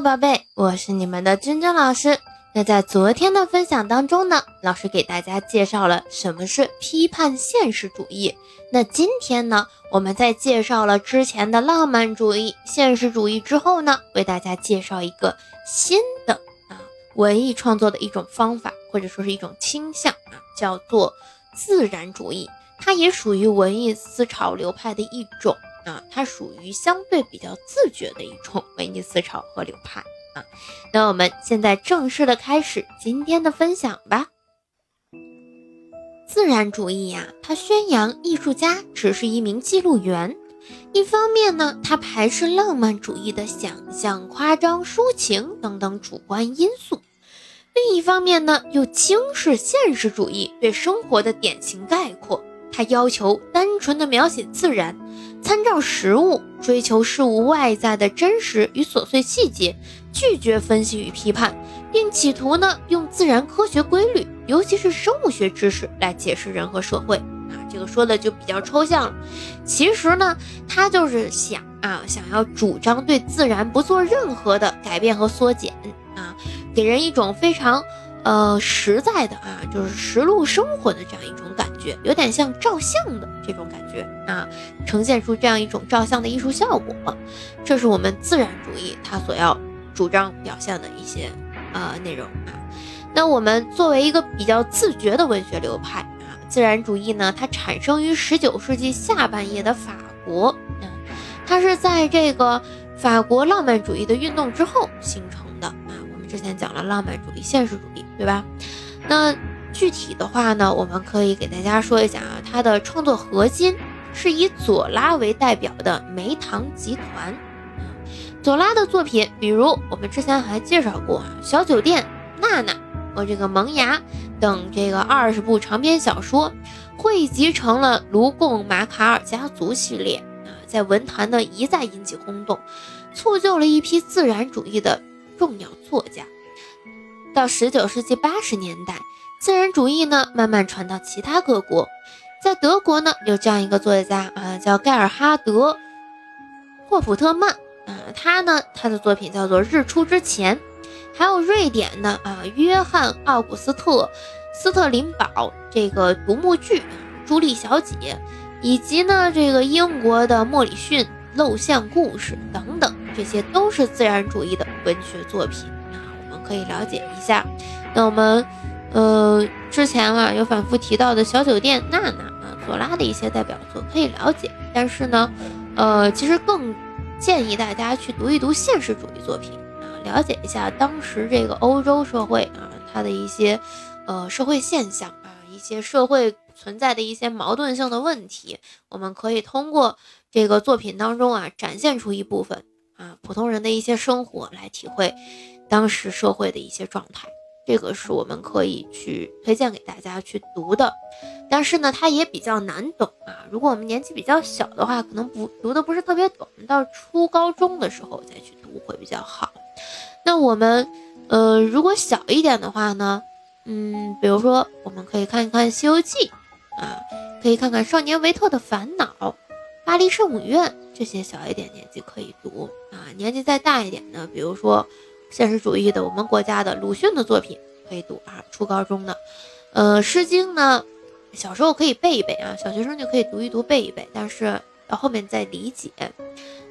宝贝，我是你们的君君老师。那在昨天的分享当中呢，老师给大家介绍了什么是批判现实主义。那今天呢，我们在介绍了之前的浪漫主义、现实主义之后呢，为大家介绍一个新的啊文艺创作的一种方法，或者说是一种倾向啊，叫做自然主义。它也属于文艺思潮流派的一种。啊，它属于相对比较自觉的一种文艺思潮和流派啊。那我们现在正式的开始今天的分享吧。自然主义呀，它宣扬艺术家只是一名记录员。一方面呢，它排斥浪漫主义的想象、夸张、抒情等等主观因素；另一方面呢，又轻视现实主义对生活的典型概括。它要求纯的描写自然。参照实物，追求事物外在的真实与琐碎细节，拒绝分析与批判，并企图呢用自然科学规律，尤其是生物学知识来解释人和社会啊。这个说的就比较抽象了。其实呢，他就是想啊，想要主张对自然不做任何的改变和缩减啊，给人一种非常呃实在的啊，就是实录生活的这样一种感觉，有点像照相的这种感觉啊。呈现出这样一种照相的艺术效果，这是我们自然主义它所要主张表现的一些呃内容啊。那我们作为一个比较自觉的文学流派啊，自然主义呢，它产生于十九世纪下半叶的法国啊，它是在这个法国浪漫主义的运动之后形成的啊。我们之前讲了浪漫主义、现实主义，对吧？那具体的话呢，我们可以给大家说一下啊，它的创作核心。是以左拉为代表的梅唐集团。左拉的作品，比如我们之前还介绍过啊，《小酒店》、《娜娜》和这个《萌芽》等这个二十部长篇小说，汇集成了《卢贡马卡尔家族》系列啊，在文坛呢一再引起轰动，促就了一批自然主义的重要作家。到十九世纪八十年代，自然主义呢慢慢传到其他各国。在德国呢，有这样一个作家啊，叫盖尔哈德·霍普特曼啊，他呢，他的作品叫做《日出之前》，还有瑞典的啊，约翰·奥古斯特·斯特林堡这个独幕剧《朱莉小姐》，以及呢，这个英国的莫里逊《露像故事》等等，这些都是自然主义的文学作品啊，我们可以了解一下。那我们。呃，之前啊有反复提到的小酒店、娜娜啊、左拉的一些代表作可以了解，但是呢，呃，其实更建议大家去读一读现实主义作品啊，了解一下当时这个欧洲社会啊它的一些呃社会现象啊，一些社会存在的一些矛盾性的问题，我们可以通过这个作品当中啊展现出一部分啊普通人的一些生活来体会当时社会的一些状态。这个是我们可以去推荐给大家去读的，但是呢，它也比较难懂啊。如果我们年纪比较小的话，可能不读的不是特别懂，到初高中的时候再去读会比较好。那我们，呃，如果小一点的话呢，嗯，比如说我们可以看一看《西游记》，啊，可以看看《少年维特的烦恼》，《巴黎圣母院》这些小一点年纪可以读啊。年纪再大一点的，比如说。现实主义的，我们国家的鲁迅的作品可以读啊，初高中的，呃，《诗经》呢，小时候可以背一背啊，小学生就可以读一读背一背，但是到后面再理解。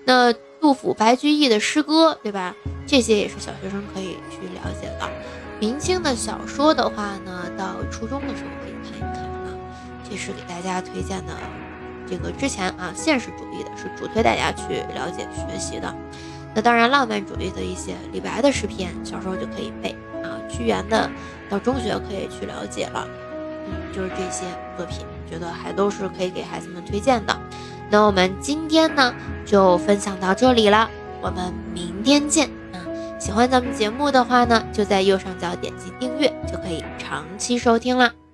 那杜甫、白居易的诗歌，对吧？这些也是小学生可以去了解的。明清的小说的话呢，到初中的时候可以看一看啊。这是给大家推荐的，这个之前啊，现实主义的是主推大家去了解学习的。那当然，浪漫主义的一些李白的诗篇，小时候就可以背啊。屈原的，到中学可以去了解了。嗯，就是这些作品，觉得还都是可以给孩子们推荐的。那我们今天呢，就分享到这里了，我们明天见啊！喜欢咱们节目的话呢，就在右上角点击订阅，就可以长期收听了。